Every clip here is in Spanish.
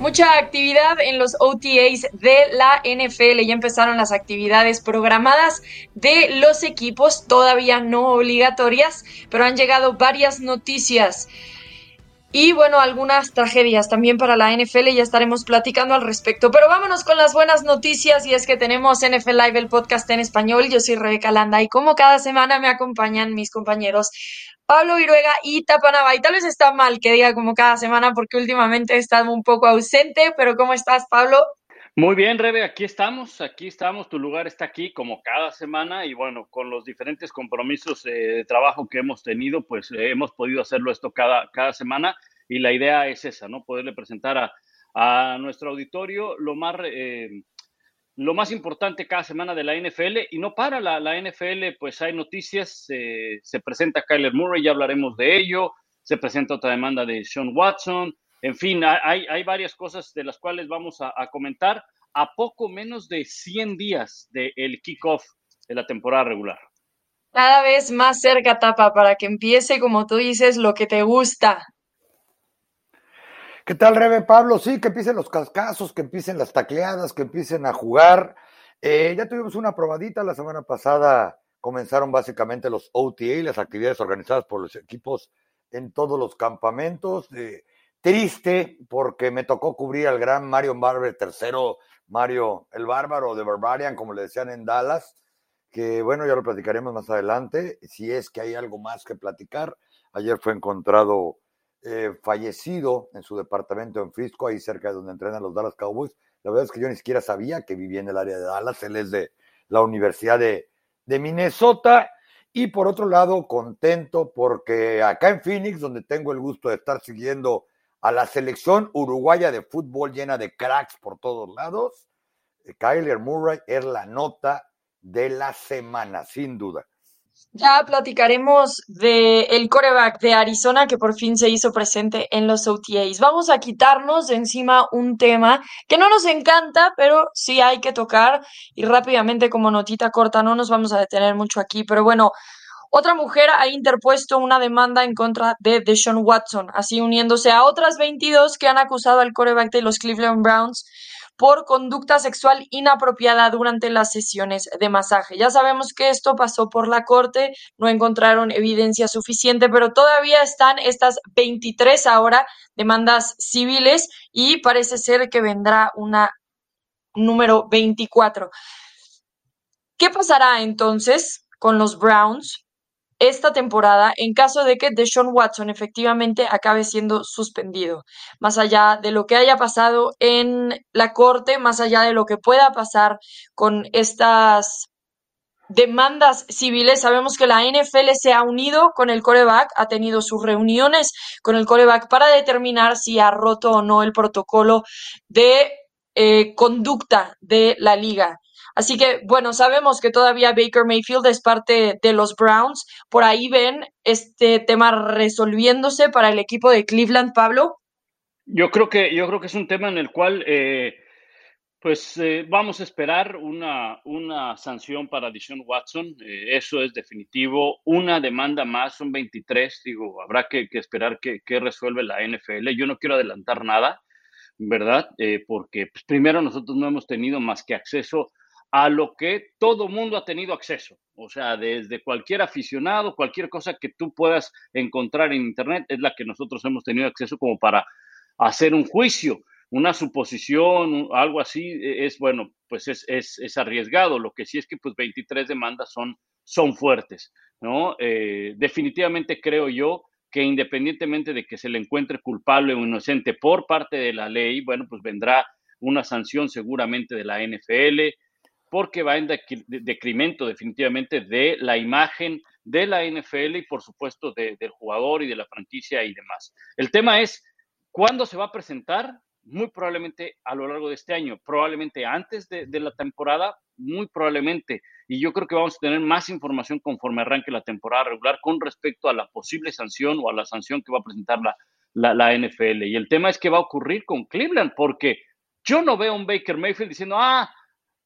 Mucha actividad en los OTAs de la NFL. Ya empezaron las actividades programadas de los equipos, todavía no obligatorias, pero han llegado varias noticias. Y bueno, algunas tragedias también para la NFL, ya estaremos platicando al respecto. Pero vámonos con las buenas noticias y es que tenemos NFL Live, el podcast en español. Yo soy Rebeca Landa y como cada semana me acompañan mis compañeros Pablo Viruega y Tapanaba. Y tal vez está mal que diga como cada semana porque últimamente he estado un poco ausente, pero ¿cómo estás, Pablo? Muy bien, Rebe, aquí estamos, aquí estamos, tu lugar está aquí como cada semana y bueno, con los diferentes compromisos eh, de trabajo que hemos tenido, pues eh, hemos podido hacerlo esto cada, cada semana y la idea es esa, ¿no? Poderle presentar a, a nuestro auditorio lo más eh, lo más importante cada semana de la NFL y no para la, NFL, pues hay noticias, se presenta Kyler Murray, ya hablaremos de ello, se presenta otra demanda de Sean Watson, en fin, hay, hay varias cosas de las cuales vamos a, comentar a poco menos de 100 días del kickoff de la temporada regular. Cada vez más cerca, Tapa, para que empiece, como tú dices, lo que te gusta, ¿Qué tal, Rebe Pablo? Sí, que empiecen los cascazos, que empiecen las tacleadas, que empiecen a jugar. Eh, ya tuvimos una probadita la semana pasada. Comenzaron básicamente los OTA, las actividades organizadas por los equipos en todos los campamentos. Eh, triste porque me tocó cubrir al gran Mario Barber tercero, Mario el Bárbaro de Barbarian, como le decían en Dallas, que bueno, ya lo platicaremos más adelante, si es que hay algo más que platicar. Ayer fue encontrado eh, fallecido en su departamento en Frisco, ahí cerca de donde entrenan los Dallas Cowboys. La verdad es que yo ni siquiera sabía que vivía en el área de Dallas. Él es de la Universidad de, de Minnesota. Y por otro lado, contento porque acá en Phoenix, donde tengo el gusto de estar siguiendo a la selección uruguaya de fútbol llena de cracks por todos lados, eh, Kyler Murray es la nota de la semana, sin duda. Ya platicaremos del el coreback de Arizona que por fin se hizo presente en los OTAs. Vamos a quitarnos de encima un tema que no nos encanta, pero sí hay que tocar y rápidamente como notita corta, no nos vamos a detener mucho aquí, pero bueno, otra mujer ha interpuesto una demanda en contra de Deshaun Watson, así uniéndose a otras 22 que han acusado al coreback de los Cleveland Browns por conducta sexual inapropiada durante las sesiones de masaje. Ya sabemos que esto pasó por la corte, no encontraron evidencia suficiente, pero todavía están estas 23 ahora demandas civiles y parece ser que vendrá una número 24. ¿Qué pasará entonces con los Browns? Esta temporada en caso de que Deshaun Watson efectivamente acabe siendo suspendido. Más allá de lo que haya pasado en la corte, más allá de lo que pueda pasar con estas demandas civiles. Sabemos que la NFL se ha unido con el coreback, ha tenido sus reuniones con el coreback para determinar si ha roto o no el protocolo de eh, conducta de la liga. Así que, bueno, sabemos que todavía Baker Mayfield es parte de los Browns. Por ahí ven este tema resolviéndose para el equipo de Cleveland, Pablo. Yo creo que, yo creo que es un tema en el cual, eh, pues, eh, vamos a esperar una, una sanción para Dishon Watson. Eh, eso es definitivo. Una demanda más, son 23. Digo, habrá que, esperar que, resuelve la NFL. Yo no quiero adelantar nada. ¿verdad? porque pues, primero nosotros no hemos tenido más que acceso a lo que todo mundo ha tenido acceso. O sea, desde cualquier aficionado, cualquier cosa que tú puedas encontrar en Internet, es la que nosotros hemos tenido acceso como para hacer un juicio, una suposición, algo así, e, es bueno, pues es, es, arriesgado. Lo que sí es que pues 23 demandas son, son fuertes, ¿no? Eh, definitivamente creo yo que independientemente de que se le encuentre culpable o inocente por parte de la ley, bueno, pues vendrá una sanción seguramente de la NFL, porque va en decremento definitivamente de la imagen de la NFL y por supuesto del jugador y de la franquicia y demás. El tema es, ¿cuándo se va a presentar? Muy probablemente a lo largo de este año, probablemente antes de, la temporada, muy probablemente. Y yo creo que vamos a tener más información conforme arranque la temporada regular con respecto a la posible sanción o a la sanción que va a presentar la, la NFL. Y el tema es qué va a ocurrir con Cleveland, porque yo no veo a un Baker Mayfield diciendo, ah,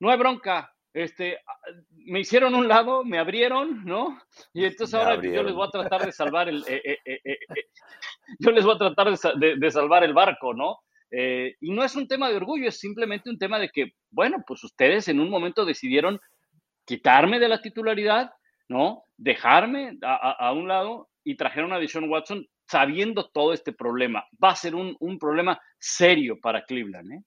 no hay bronca. Este, me hicieron un lado, me abrieron, ¿no? Y entonces ahora yo les voy a tratar de salvar el, eh, eh, eh, yo les voy a tratar de, salvar el barco, ¿no? Eh, y no es un tema de orgullo, es simplemente un tema de que, bueno, pues ustedes en un momento decidieron quitarme de la titularidad, ¿no? Dejarme a, un lado y trajeron a Dishon Watson sabiendo todo este problema. Va a ser un, problema serio para Cleveland, ¿eh?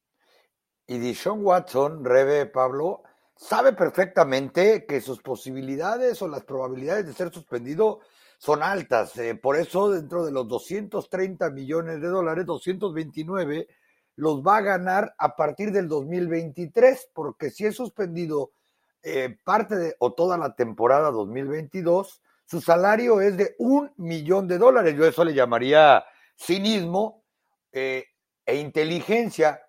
Y Dishon Watson, Rebe Pablo, sabe perfectamente que sus posibilidades o las probabilidades de ser suspendido son altas. Eh, por eso, dentro de los 230 millones de dólares, 229 los va a ganar a partir del 2023, porque si es suspendido eh, parte de, o toda la temporada 2022, su salario es de un millón de dólares. Yo eso le llamaría cinismo eh, e inteligencia,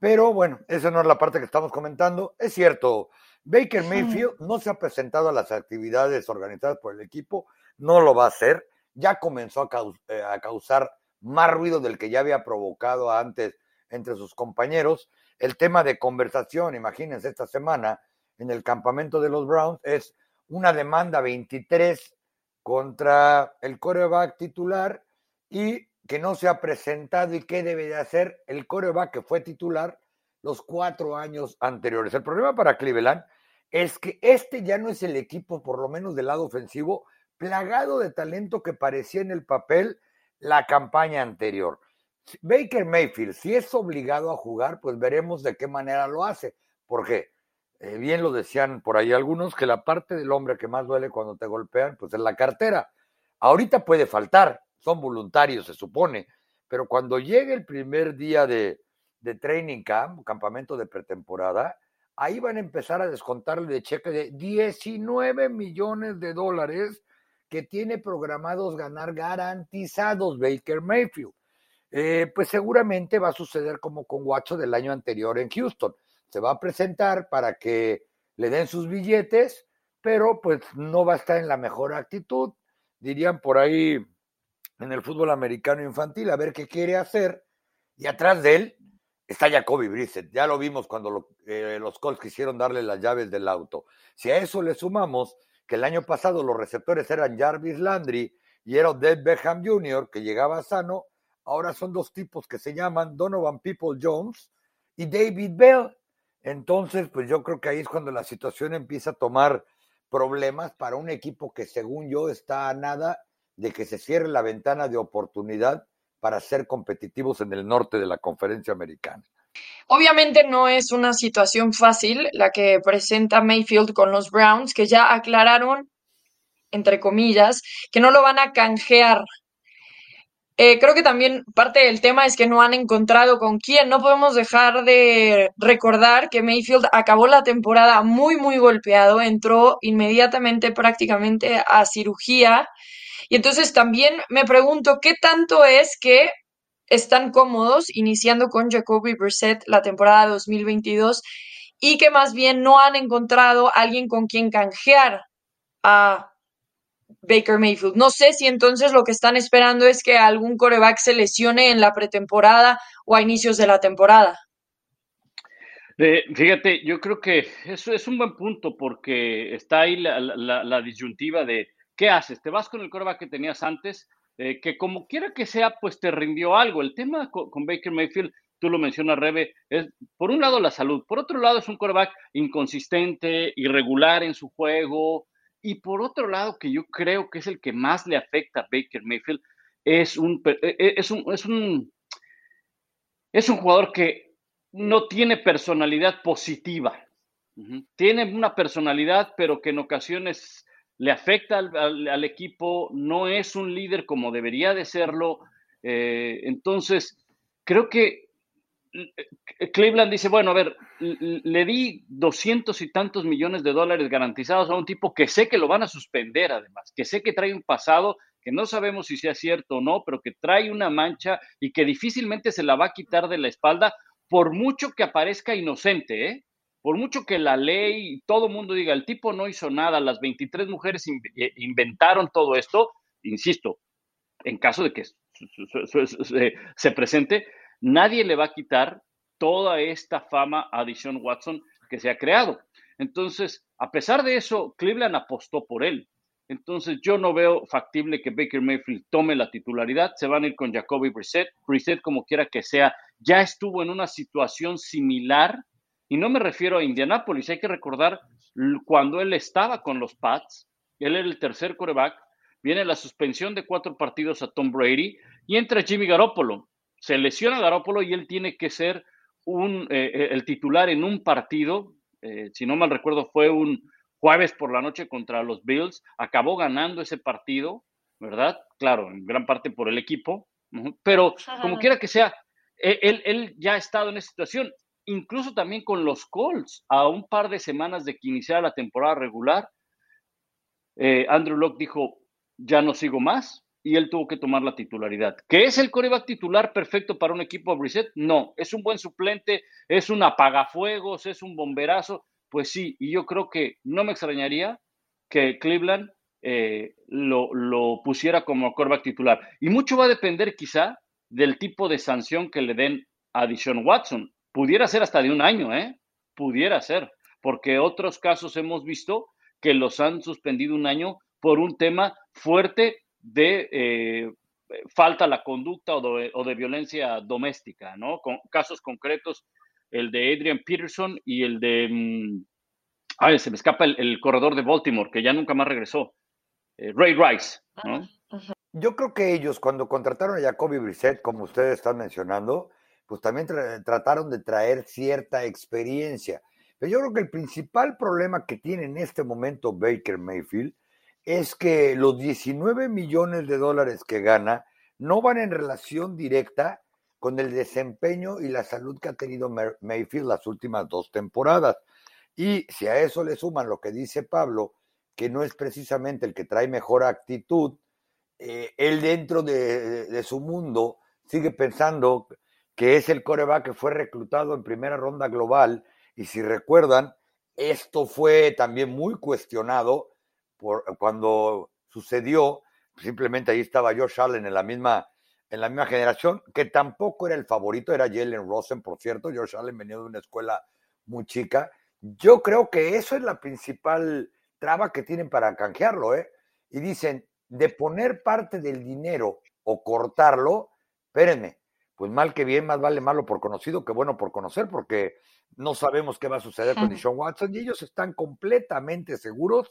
pero bueno, esa no es la parte que estamos comentando. Es cierto, Baker Mayfield no se ha presentado a las actividades organizadas por el equipo, no lo va a hacer, ya comenzó a, eh, a causar más ruido del que ya había provocado antes entre sus compañeros. El tema de conversación, imagínense, esta semana en el campamento de los Browns es una demanda 23 contra el coreback titular y que no se ha presentado y qué debe de hacer el coreback que fue titular los cuatro años anteriores. El problema para Cleveland es que este ya no es el equipo, por lo menos del lado ofensivo, plagado de talento que parecía en el papel la campaña anterior. Baker Mayfield, si es obligado a jugar, pues veremos de qué manera lo hace. Porque eh, bien lo decían por ahí algunos, que la parte del hombre que más duele cuando te golpean, pues es la cartera. Ahorita puede faltar, son voluntarios, se supone, pero cuando llegue el primer día de, de training camp, campamento de pretemporada, ahí van a empezar a descontarle de cheque de 19 millones de dólares que tiene programados ganar garantizados Baker Mayfield. Eh, pues seguramente va a suceder como con Guacho del año anterior en Houston. Se va a presentar para que le den sus billetes, pero pues no va a estar en la mejor actitud. Dirían por ahí en el fútbol americano infantil, a ver qué quiere hacer. Y atrás de él está Jacoby Brissett. Ya lo vimos cuando eh, los Colts quisieron darle las llaves del auto. Si a eso le sumamos que el año pasado los receptores eran Jarvis Landry y era Odell Beckham Jr., que llegaba sano, ahora son dos tipos que se llaman Donovan People Jones y David Bell. Entonces, pues yo creo que ahí es cuando la situación empieza a tomar problemas para un equipo que según yo está a nada de que se cierre la ventana de oportunidad para ser competitivos en el norte de la conferencia americana. Obviamente no es una situación fácil la que presenta Mayfield con los Browns, que ya aclararon, entre comillas, que no lo van a canjear eh, creo que también parte del tema es que no han encontrado con quién. No podemos dejar de recordar que Mayfield acabó la temporada muy, muy golpeado, entró inmediatamente prácticamente a cirugía. Y entonces también me pregunto qué tanto es que están cómodos iniciando con Jacoby Brissett la temporada 2022 y que más bien no han encontrado alguien con quien canjear a Baker Mayfield. No sé si entonces lo que están esperando es que algún coreback se lesione en la pretemporada o a inicios de la temporada. fíjate, yo creo que eso es un buen punto porque está ahí la, disyuntiva de qué haces. ¿Te vas con el coreback que tenías antes? Eh, que como quiera que sea, pues te rindió algo. El tema con, Baker Mayfield, tú lo mencionas, Rebe, es por un lado la salud, por otro lado es un coreback inconsistente, irregular en su juego, y por otro lado, que yo creo que es el que más le afecta a Baker Mayfield, es un, e, e, es un, es un, es un jugador que no tiene personalidad positiva. Tiene una personalidad, pero que en ocasiones le afecta al, equipo, no es un líder como debería de serlo. Eh, entonces, creo que Cleveland dice, bueno, a ver, le di doscientos y tantos millones de dólares garantizados a un tipo que sé que lo van a suspender además, que sé que trae un pasado que no sabemos si sea cierto o no, pero que trae una mancha y que difícilmente se la va a quitar de la espalda por mucho que aparezca inocente, ¿eh? Por mucho que la ley todo mundo diga, el tipo no hizo nada, las 23 mujeres eh, inventaron todo esto, insisto, en caso de que se presente, nadie le va a quitar toda esta fama a Dishon Watson que se ha creado. Entonces, a pesar de eso, Cleveland apostó por él. Entonces yo no veo factible que Baker Mayfield tome la titularidad. Se van a ir con Jacoby Brissett. Brissett, como quiera que sea, ya estuvo en una situación similar. Y no me refiero a Indianapolis. Hay que recordar cuando él estaba con los Pats. Él era el tercer coreback. Viene la suspensión de cuatro partidos a Tom Brady y entra Jimmy Garoppolo. Se lesiona Garoppolo y él tiene que ser un, eh, eh, el titular en un partido. Eh, si no mal recuerdo, fue un jueves por la noche contra los Bills, acabó ganando ese partido, ¿verdad? Claro, en gran parte por el equipo, pero como quiera que sea, e, él, él, ya ha estado en esa situación, incluso también con los Colts, a un par de semanas de que iniciara la temporada regular, eh, Andrew Locke dijo, ya no sigo más, y él tuvo que tomar la titularidad. ¿Qué es el coreback titular perfecto para un equipo reset? No, es un buen suplente, es un apagafuegos, es un bomberazo, pues sí, y yo creo que no me extrañaría que Cleveland eh, lo, pusiera como quarterback titular. Y mucho va a depender quizá del tipo de sanción que le den a Dishon Watson. Pudiera ser hasta de un año, ¿eh? Pudiera ser, porque otros casos hemos visto que los han suspendido un año por un tema fuerte de eh, falta la conducta o de, o de, violencia doméstica, ¿no? Con casos concretos el de Adrian Peterson y el de. Mm, ay, se me escapa el, corredor de Baltimore, que ya nunca más regresó. Eh, Ray Rice, ¿no? Yo creo que ellos, cuando contrataron a Jacoby Brissett, como ustedes están mencionando, pues también trataron de traer cierta experiencia. Pero yo creo que el principal problema que tiene en este momento Baker Mayfield es que los 19 millones de dólares que gana no van en relación directa con el desempeño y la salud que ha tenido Mayfield las últimas dos temporadas. Y si a eso le suman lo que dice Pablo, que no es precisamente el que trae mejor actitud, eh, él dentro de, su mundo sigue pensando que es el coreback que fue reclutado en primera ronda global. Y si recuerdan, esto fue también muy cuestionado por, cuando sucedió. Simplemente ahí estaba Josh Allen en la misma en la misma generación, que tampoco era el favorito, era Jalen Rosen, por cierto. George Allen venía de una escuela muy chica. Yo creo que eso es la principal traba que tienen para canjearlo, ¿eh? Y dicen, de poner parte del dinero o cortarlo, espérenme, pues mal que bien, más vale malo por conocido que bueno por conocer, porque no sabemos qué va a suceder con Deshaun Watson y ellos están completamente seguros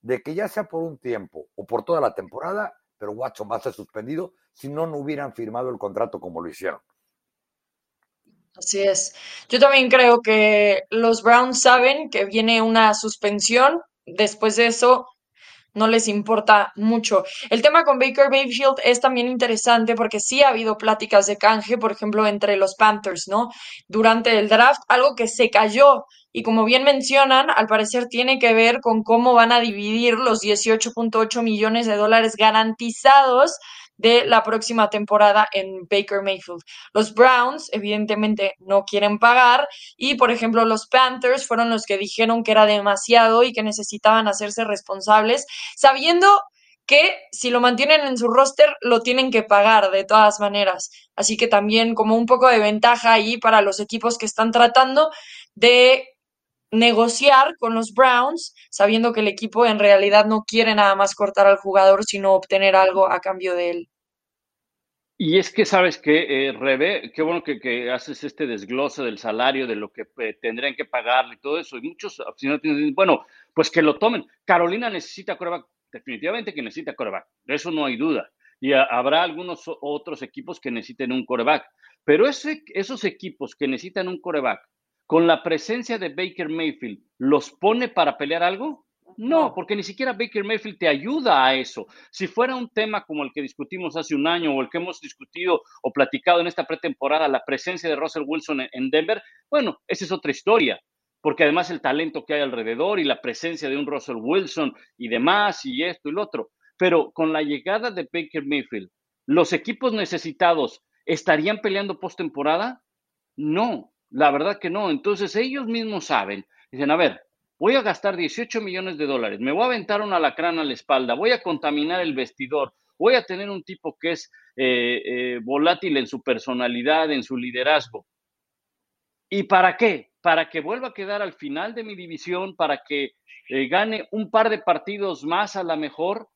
de que ya sea por un tiempo o por toda la temporada, pero Watson va a ser suspendido si no, no hubieran firmado el contrato como lo hicieron. Así es. Yo también creo que los Browns saben que viene una suspensión. Después de eso, no les importa mucho. El tema con Baker Mayfield es también interesante porque sí ha habido pláticas de canje, por ejemplo, entre los Panthers, ¿no? Durante el draft, algo que se cayó y como bien mencionan, al parecer tiene que ver con cómo van a dividir los 18.8 millones de dólares garantizados de la próxima temporada en Baker Mayfield. Los Browns, evidentemente, no quieren pagar y, por ejemplo, los Panthers fueron los que dijeron que era demasiado y que necesitaban hacerse responsables, sabiendo que si lo mantienen en su roster lo tienen que pagar de todas maneras. Así que también como un poco de ventaja ahí para los equipos que están tratando de negociar con los Browns, sabiendo que el equipo en realidad no quiere nada más cortar al jugador, sino obtener algo a cambio de él. Y es que sabes que, eh, Rebe, qué bueno que, haces este desglose del salario, de lo que eh, tendrían que pagarle y todo eso. Y muchos dicen, bueno, pues que lo tomen. Carolina necesita coreback, definitivamente que necesita coreback, de eso no hay duda. Y habrá algunos otros equipos que necesiten un coreback. Pero esos equipos que necesitan un coreback con la presencia de Baker Mayfield, ¿los pone para pelear algo? No, porque ni siquiera Baker Mayfield te ayuda a eso. Si fuera un tema como el que discutimos hace un año o el que hemos discutido o platicado en esta pretemporada, la presencia de Russell Wilson en Denver, bueno, esa es otra historia, porque además el talento que hay alrededor y la presencia de un Russell Wilson y demás y esto y lo otro. Pero con la llegada de Baker Mayfield, ¿los equipos necesitados estarían peleando postemporada? No, la verdad que no. Entonces ellos mismos saben, dicen, a ver, voy a gastar 18 millones de dólares, me voy a aventar una lacrana a la espalda, voy a contaminar el vestidor, voy a tener un tipo que es eh, eh, volátil en su personalidad, en su liderazgo. ¿Y para qué? para que vuelva a quedar al final de mi división, para que eh, gane un par de partidos más a la mejor,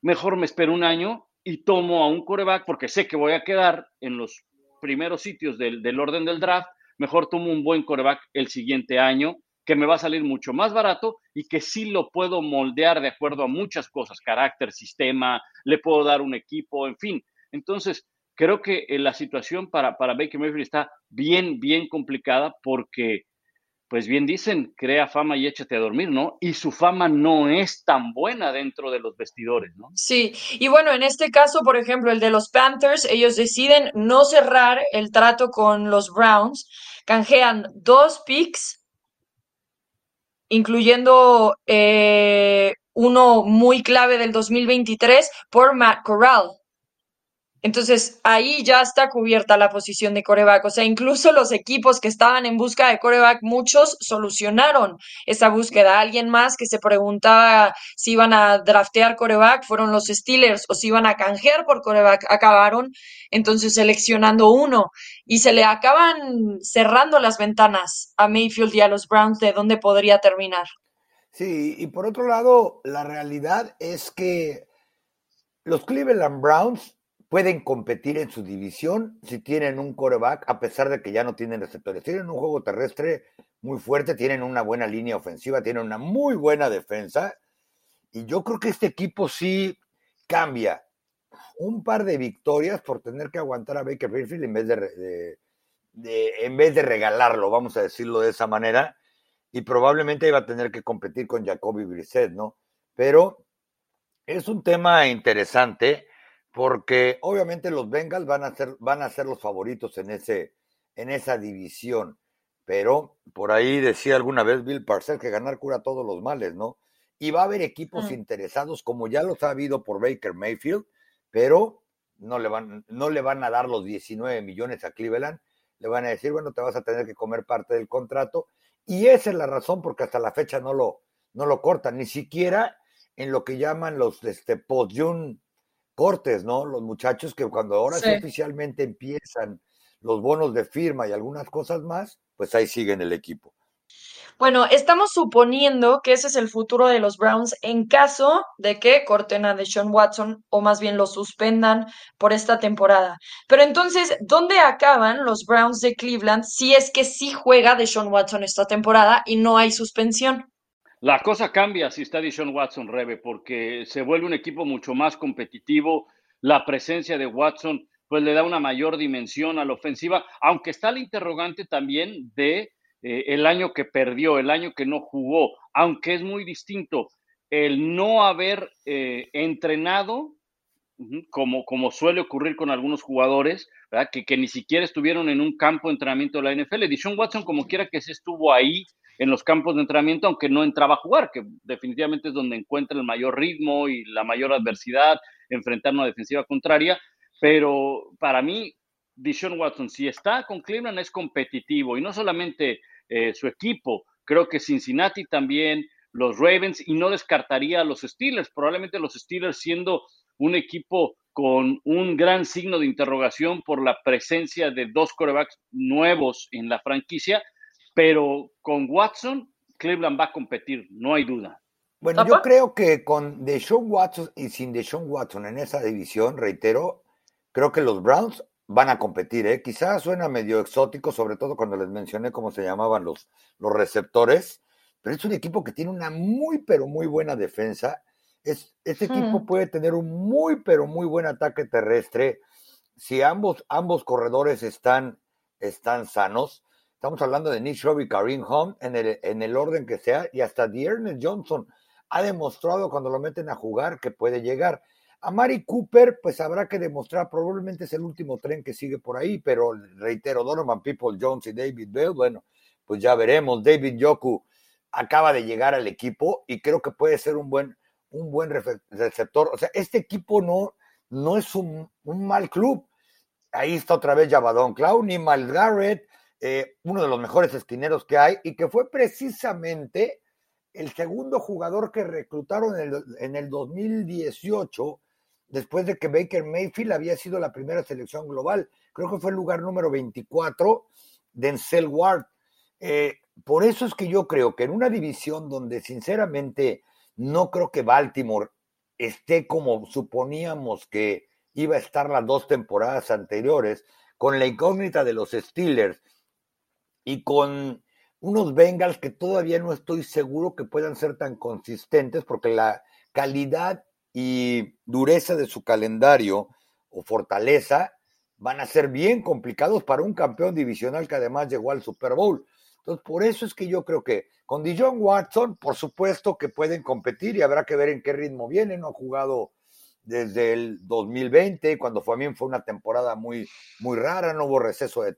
mejor me espero un año y tomo a un coreback porque sé que voy a quedar en los primeros sitios del, del orden del draft, mejor tomo un buen coreback el siguiente año que me va a salir mucho más barato y que sí lo puedo moldear de acuerdo a muchas cosas, carácter, sistema, le puedo dar un equipo, en fin. Entonces, creo que eh, la situación para, para Baker Mayfield está bien, bien complicada porque, pues bien dicen, crea fama y échate a dormir, ¿no? Y su fama no es tan buena dentro de los vestidores, ¿no? Sí, y bueno, en este caso, por ejemplo, el de los Panthers, ellos deciden no cerrar el trato con los Browns, canjean dos picks incluyendo eh, uno muy clave del 2023 por Matt Corral. Entonces ahí ya está cubierta la posición de coreback. O sea, incluso los equipos que estaban en busca de coreback, muchos solucionaron esa búsqueda. Alguien más que se preguntaba si iban a draftear coreback fueron los Steelers o si iban a canjear por coreback. Acabaron entonces seleccionando uno y se le acaban cerrando las ventanas a Mayfield y a los Browns de dónde podría terminar. Sí, y por otro lado, la realidad es que los Cleveland Browns pueden competir en su división si tienen un coreback, a pesar de que ya no tienen receptores. Tienen un juego terrestre muy fuerte, tienen una buena línea ofensiva, tienen una muy buena defensa. Y yo creo que este equipo sí cambia un par de victorias por tener que aguantar a Baker Mayfield en vez de, en vez de regalarlo, vamos a decirlo de esa manera. Y probablemente iba a tener que competir con Jacoby Brissett, ¿no? Pero es un tema interesante porque obviamente los Bengals van a ser, van a ser los favoritos en, ese, en esa división. Pero por ahí decía alguna vez Bill Parcells que ganar cura todos los males, ¿no? Y va a haber equipos mm. interesados, como ya los ha habido por Baker Mayfield, pero no le, van, no le van a dar los 19 millones a Cleveland. Le van a decir, bueno, te vas a tener que comer parte del contrato. Y esa es la razón porque hasta la fecha no lo, no lo cortan, ni siquiera en lo que llaman los este, post cortes, ¿no? Los muchachos que cuando ahora sí. oficialmente empiezan los bonos de firma y algunas cosas más, pues ahí siguen el equipo. Bueno, estamos suponiendo que ese es el futuro de los Browns en caso de que corten a Deshaun Watson o más bien lo suspendan por esta temporada. Pero entonces, ¿dónde acaban los Browns de Cleveland si es que sí juega Deshaun Watson esta temporada y no hay suspensión? La cosa cambia si está Dishon Watson, Rebe, porque se vuelve un equipo mucho más competitivo. La presencia de Watson, pues le da una mayor dimensión a la ofensiva, aunque está el interrogante también de eh, el año que perdió, el año que no jugó, aunque es muy distinto el no haber eh, entrenado, como, como suele ocurrir con algunos jugadores, Que, que, ni siquiera estuvieron en un campo de entrenamiento de la NFL. Dishon Watson, como quiera que se estuvo ahí, en los campos de entrenamiento, aunque no entraba a jugar, que definitivamente es donde encuentra el mayor ritmo y la mayor adversidad, enfrentar una defensiva contraria. Pero para mí, Dishon Watson, si está con Cleveland, es competitivo y no solamente eh, su equipo, creo que Cincinnati también, los Ravens, y no descartaría a los Steelers, probablemente los Steelers siendo un equipo con un gran signo de interrogación por la presencia de dos corebacks nuevos en la franquicia, pero con Watson, Cleveland va a competir, no hay duda. Bueno, yo creo que con Deshaun Watson y sin Deshaun Watson en esa división, reitero, creo que los Browns van a competir. ¿eh? Quizás suena medio exótico, sobre todo cuando les mencioné cómo se llamaban los, los receptores, pero es un equipo que tiene una muy, pero muy buena defensa. Es, este equipo hmm. puede tener un muy, pero muy buen ataque terrestre si ambos, ambos corredores están, están sanos. Estamos hablando de Nick Chubb y Kareem Hunt en el, en el orden que sea, y hasta Dearness Johnson ha demostrado cuando lo meten a jugar que puede llegar. A Mari Cooper, pues habrá que demostrar, probablemente es el último tren que sigue por ahí, pero reitero, Donovan People Jones y David Bell, bueno, pues ya veremos. David Yoku acaba de llegar al equipo y creo que puede ser un buen, un buen receptor. O sea, este equipo no, no es un, un mal club. Ahí está otra vez Javadon Clowney, Miles Garrett, eh, uno de los mejores esquineros que hay y que fue precisamente el segundo jugador que reclutaron en el, en el 2018 después de que Baker Mayfield había sido la primera selección global. Creo que fue el lugar número 24, Denzel Ward. Eh, por eso es que yo creo que en una división donde sinceramente no creo que Baltimore esté como suponíamos que iba a estar las dos temporadas anteriores, con la incógnita de los Steelers y con unos Bengals que todavía no estoy seguro que puedan ser tan consistentes porque la calidad y dureza de su calendario o fortaleza van a ser bien complicados para un campeón divisional que además llegó al Super Bowl. Entonces, por eso es que yo creo que con Dijon Watson, por supuesto que pueden competir y habrá que ver en qué ritmo viene. No ha jugado desde el 2020, cuando también fue una temporada muy, muy rara, no hubo receso de,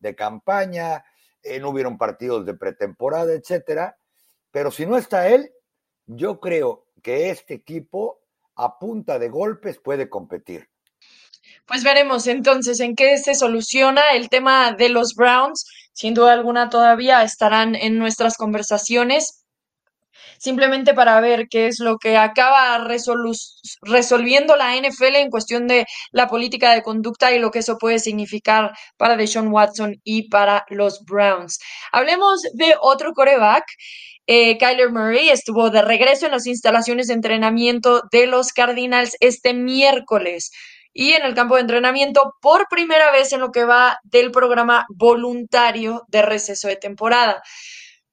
de campaña, eh, no hubieron partidos de pretemporada, etcétera. Pero si no está él, yo creo que este equipo a punta de golpes puede competir. Pues veremos entonces en qué se soluciona el tema de los Browns. Sin duda alguna todavía estarán en nuestras conversaciones, simplemente para ver qué es lo que acaba resolviendo la NFL en cuestión de la política de conducta y lo que eso puede significar para Deshaun Watson y para los Browns. Hablemos de otro coreback. Eh, Kyler Murray estuvo de regreso en las instalaciones de entrenamiento de los Cardinals este miércoles y en el campo de entrenamiento por primera vez en lo que va del programa voluntario de receso de temporada.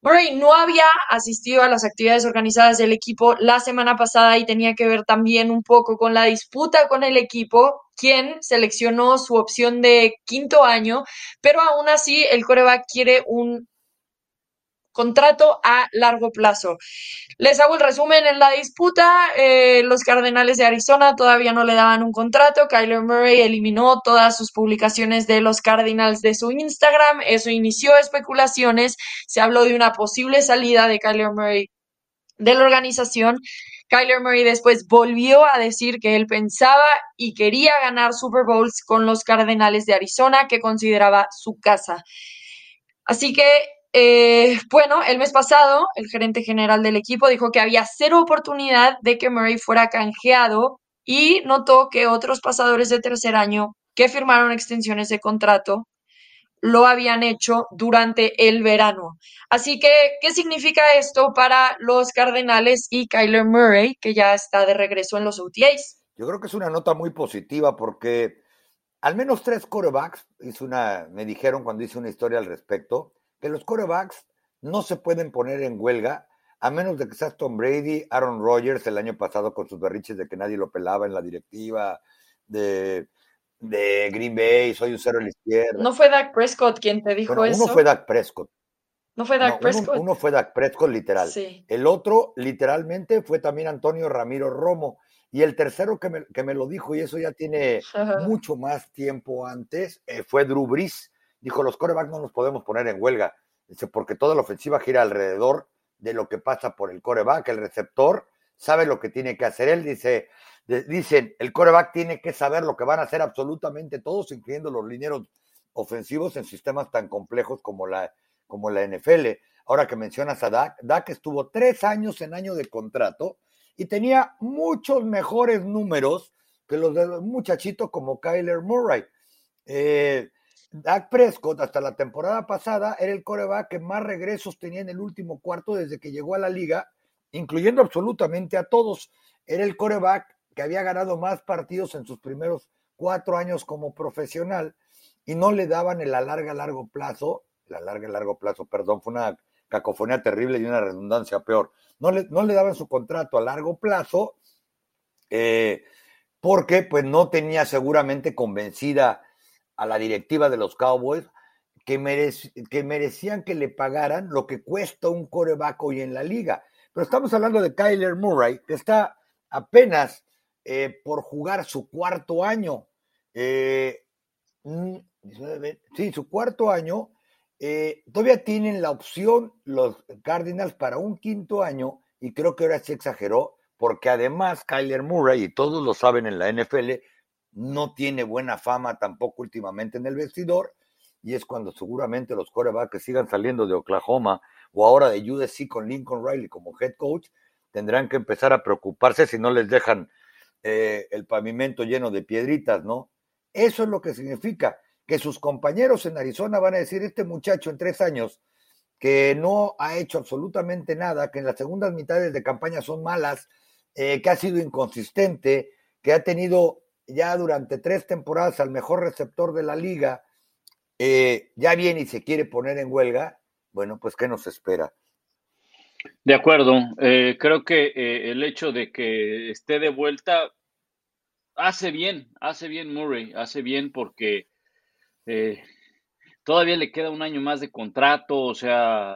Murray no había asistido a las actividades organizadas del equipo la semana pasada y tenía que ver también un poco con la disputa con el equipo, quien seleccionó su opción de quinto año, pero aún así el coreback quiere un contrato a largo plazo. Les hago el resumen en la disputa. Eh, los Cardenales de Arizona todavía no le daban un contrato. Kyler Murray eliminó todas sus publicaciones de los Cardinals de su Instagram. Eso inició especulaciones. Se habló de una posible salida de Kyler Murray de la organización. Kyler Murray después volvió a decir que él pensaba y quería ganar Super Bowls con los Cardenales de Arizona, que consideraba su casa. Así que eh, bueno, el mes pasado, el gerente general del equipo dijo que había cero oportunidad de que Murray fuera canjeado y notó que otros pasadores de tercer año que firmaron extensiones de contrato lo habían hecho durante el verano. Así que, ¿qué significa esto para los Cardenales y Kyler Murray, que ya está de regreso en los OTAs? Yo creo que es una nota muy positiva porque al menos tres corebacks, hice una, me dijeron cuando hice una historia al respecto, que los corebacks no se pueden poner en huelga a menos de que seas Tom Brady, Aaron Rodgers el año pasado con sus berriches de que nadie lo pelaba en la directiva de, de Green Bay, soy un cero a la izquierda. ¿No fue Dak Prescott quien te dijo eso? Uno fue Dak Prescott. ¿No fue Dak Prescott? Uno, fue Dak Prescott, literal. El otro, literalmente, fue también Antonio Ramiro Romo. Y el tercero que me, que me lo dijo, y eso ya tiene mucho más tiempo antes, eh, fue Drew Brees dijo, los corebacks no nos podemos poner en huelga, dice, porque toda la ofensiva gira alrededor de lo que pasa por el coreback, el receptor sabe lo que tiene que hacer él, dice, dicen, el coreback tiene que saber lo que van a hacer absolutamente todos, incluyendo los lineros ofensivos en sistemas tan complejos como la, como la NFL. Ahora que mencionas a Dak, Dak estuvo tres años en año de contrato y tenía muchos mejores números que los de un muchachito como Kyler Murray. Eh, Dak Prescott hasta la temporada pasada era el coreback que más regresos tenía en el último cuarto desde que llegó a la liga, incluyendo absolutamente a todos. Era el coreback que había ganado más partidos en sus primeros cuatro años como profesional y no le daban el a largo plazo, el alarga a largo plazo, perdón, fue una cacofonía terrible y una redundancia peor. No le, no le daban su contrato a largo plazo eh, porque pues no tenía seguramente convencida a la directiva de los Cowboys que, que merecían que le pagaran lo que cuesta un coreback hoy en la liga. Pero estamos hablando de Kyler Murray, que está apenas eh, por jugar su cuarto año. Eh, mm, sí, su cuarto año. Eh, todavía tienen la opción los Cardinals para un quinto año y creo que ahora se exageró porque además Kyler Murray, y todos lo saben en la NFL, no tiene buena fama tampoco últimamente en el vestidor, y es cuando seguramente los corebacks sigan saliendo de Oklahoma o ahora de USC con Lincoln Riley como head coach, tendrán que empezar a preocuparse si no les dejan eh, el pavimento lleno de piedritas, ¿no? Eso es lo que significa que sus compañeros en Arizona van a decir, este muchacho en tres años que no ha hecho absolutamente nada, que en las segundas mitades de campaña son malas, eh, que ha sido inconsistente, que ha tenido ya durante tres temporadas al mejor receptor de la liga, eh, ya viene y se quiere poner en huelga, bueno, pues ¿qué nos espera? De acuerdo, eh, creo que el hecho de que esté de vuelta hace bien, hace bien Murray, hace bien porque todavía le queda un año más de contrato, o sea,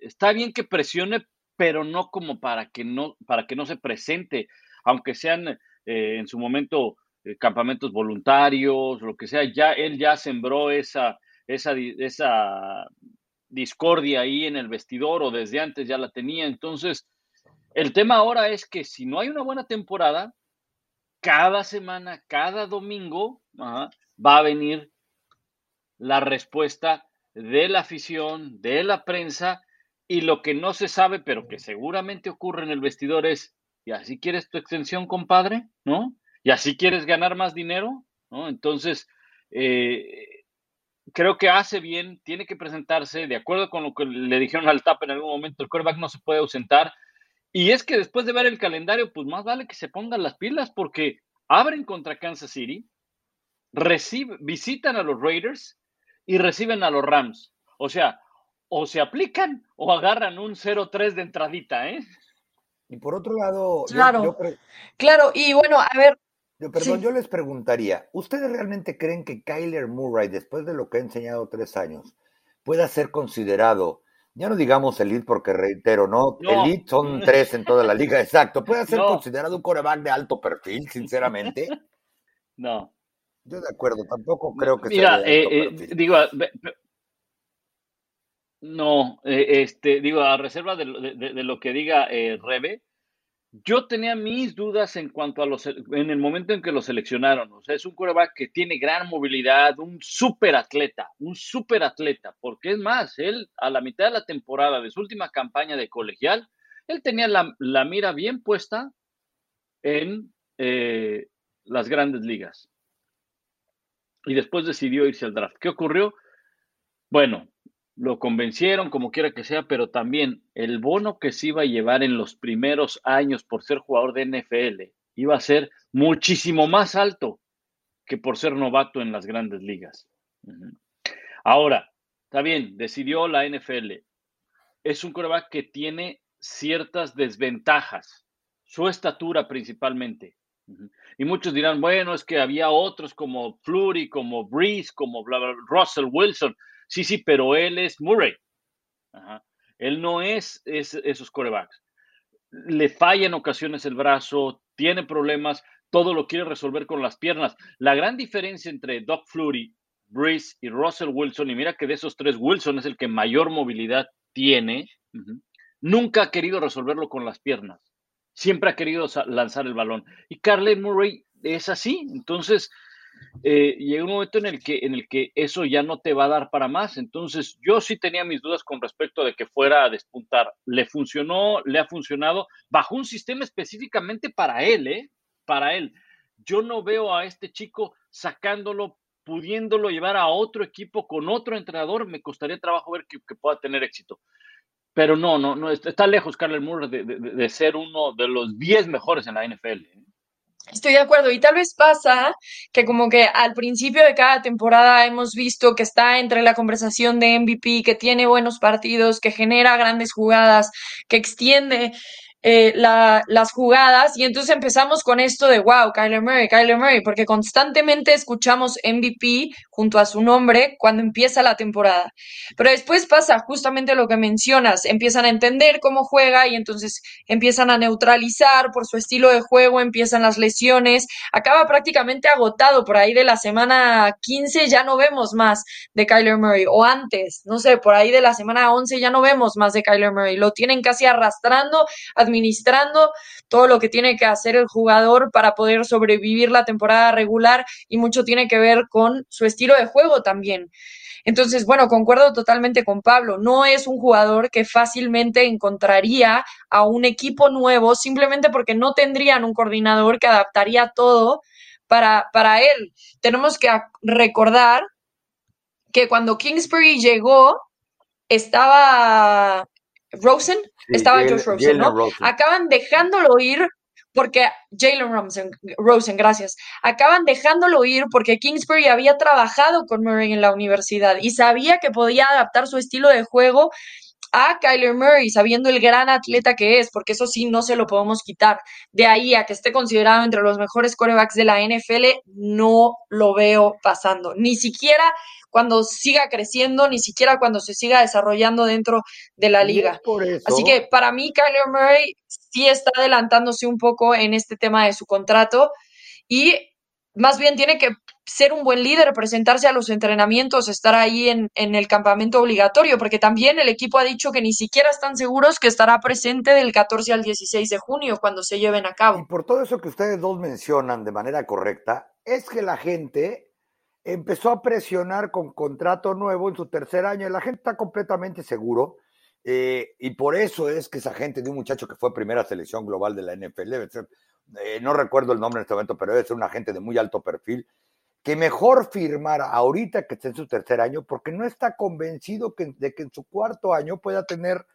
está bien que presione, pero no como para que no, para que no se presente, aunque sean eh, en su momento eh, campamentos voluntarios, lo que sea, ya él ya sembró esa, esa, esa discordia ahí en el vestidor o desde antes ya la tenía. Entonces, el tema ahora es que si no hay una buena temporada, cada semana, cada domingo, va a venir la respuesta de la afición, de la prensa, y lo que no se sabe, pero que seguramente ocurre en el vestidor es, ¿y así quieres tu extensión, compadre? ¿No? ¿Y así quieres ganar más dinero? ¿No? Entonces, eh, creo que hace bien, tiene que presentarse, de acuerdo con lo que le dijeron al TAP en algún momento, el quarterback no se puede ausentar. Y es que después de ver el calendario, pues más vale que se pongan las pilas porque abren contra Kansas City, recibe, visitan a los Raiders y reciben a los Rams. O sea, o se aplican o agarran un 0-3 de entradita, ¿eh? Y por otro lado, claro, claro, y bueno, a ver. Perdón, yo les preguntaría, ¿ustedes realmente creen que Kyler Murray, después de lo que ha enseñado tres años, pueda ser considerado, ya no digamos elite porque reitero, ¿no? Elite son tres en toda la liga, exacto. ¿Puede ser considerado un coreback de alto perfil, sinceramente? No, yo de acuerdo, tampoco creo que sea. Mira, eh, eh, digo, no, eh, este, digo, a reserva de, lo que diga Rebe, yo tenía mis dudas en cuanto a los, en el momento en que lo seleccionaron. O sea, es un coreback que tiene gran movilidad, un súper atleta, un súper atleta, porque es más, él a la mitad de la temporada de su última campaña de colegial, él tenía la, la mira bien puesta en las grandes ligas y después decidió irse al draft. ¿Qué ocurrió? Bueno, lo convencieron como quiera que sea, pero también el bono que se iba a llevar en los primeros años por ser jugador de NFL iba a ser muchísimo más alto que por ser novato en las grandes ligas. Ahora, está bien, decidió la NFL. Es un coreback que tiene ciertas desventajas, su estatura principalmente. Y muchos dirán, bueno, es que había otros como Flurry, como Breeze, como Russell Wilson. Sí, sí, pero él es Murray. Él no es, esos corebacks. Le falla en ocasiones el brazo, tiene problemas, todo lo quiere resolver con las piernas. La gran diferencia entre Doc Flurry, Breeze y Russell Wilson, y mira que de esos tres, Wilson es el que mayor movilidad tiene, nunca ha querido resolverlo con las piernas siempre ha querido lanzar el balón. Y Carly Murray es así. Entonces, eh, un momento en el, que, en el que eso ya no te va a dar para más. Entonces, yo sí tenía mis dudas con respecto de que fuera a despuntar. Le funcionó, le ha funcionado bajo un sistema específicamente para él, ¿eh? Para él. Yo no veo a este chico sacándolo, pudiéndolo llevar a otro equipo con otro entrenador. Me costaría trabajo ver que pueda tener éxito. Pero no, no, no está lejos Carlos Moore de, ser uno de los 10 mejores en la NFL. ¿eh? Estoy de acuerdo. Y tal vez pasa que como que al principio de cada temporada hemos visto que está entre la conversación de MVP, que tiene buenos partidos, que genera grandes jugadas, que extiende eh, la, las jugadas y entonces empezamos con esto de wow, Kyler Murray, Kyler Murray, porque constantemente escuchamos MVP junto a su nombre cuando empieza la temporada. Pero después pasa justamente lo que mencionas, empiezan a entender cómo juega y entonces empiezan a neutralizar por su estilo de juego, empiezan las lesiones, acaba prácticamente agotado por ahí de la semana 15 ya no vemos más de Kyler Murray o antes, no sé, por ahí de la semana 11 ya no vemos más de Kyler Murray, lo tienen casi arrastrando, administrando todo lo que tiene que hacer el jugador para poder sobrevivir la temporada regular y mucho tiene que ver con su estilo de juego también. Entonces, bueno, concuerdo totalmente con Pablo. No es un jugador que fácilmente encontraría a un equipo nuevo simplemente porque no tendrían un coordinador que adaptaría todo para, para él. Tenemos que recordar que cuando Kingsbury llegó, estaba Rosen, estaba Josh Rosen, ¿no? Acaban dejándolo ir porque Jalen Rosen, Rosen, gracias, acaban dejándolo ir porque Kingsbury había trabajado con Murray en la universidad y sabía que podía adaptar su estilo de juego a Kyler Murray, sabiendo el gran atleta que es, porque eso sí no se lo podemos quitar. De ahí a que esté considerado entre los mejores corebacks de la NFL, no lo veo pasando. Ni siquiera cuando siga creciendo, ni siquiera cuando se siga desarrollando dentro de la liga. Así que para mí, Kyler Murray sí está adelantándose un poco en este tema de su contrato y más bien tiene que ser un buen líder, presentarse a los entrenamientos, estar ahí en, el campamento obligatorio, porque también el equipo ha dicho que ni siquiera están seguros que estará presente del 14 al 16 de junio cuando se lleven a cabo. Y por todo eso que ustedes dos mencionan de manera correcta, es que la gente empezó a presionar con contrato nuevo en su tercer año y la gente está completamente seguro. Eh, y por eso es que esa gente de un muchacho que fue primera selección global de la NFL, debe ser, eh, no recuerdo el nombre en este momento, pero debe ser un agente de muy alto perfil, que mejor firmar ahorita que esté en su tercer año, porque no está convencido de que en su cuarto año pueda tener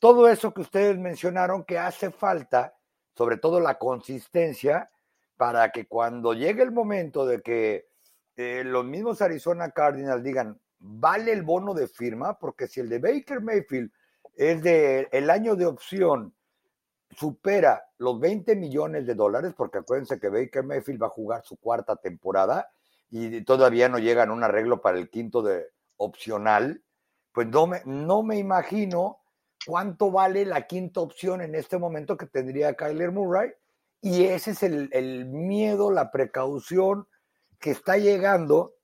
todo eso que ustedes mencionaron que hace falta, sobre todo la consistencia, para que cuando llegue el momento de que eh, los mismos Arizona Cardinals digan, vale el bono de firma, porque si el de Baker Mayfield es de el año de opción supera los 20 millones de dólares, porque acuérdense que Baker Mayfield va a jugar su cuarta temporada, y todavía no llegan a un arreglo para el quinto de opcional, pues no me, no me imagino cuánto vale la quinta opción en este momento que tendría Kyler Murray. Y ese es el, miedo, la precaución que está llegando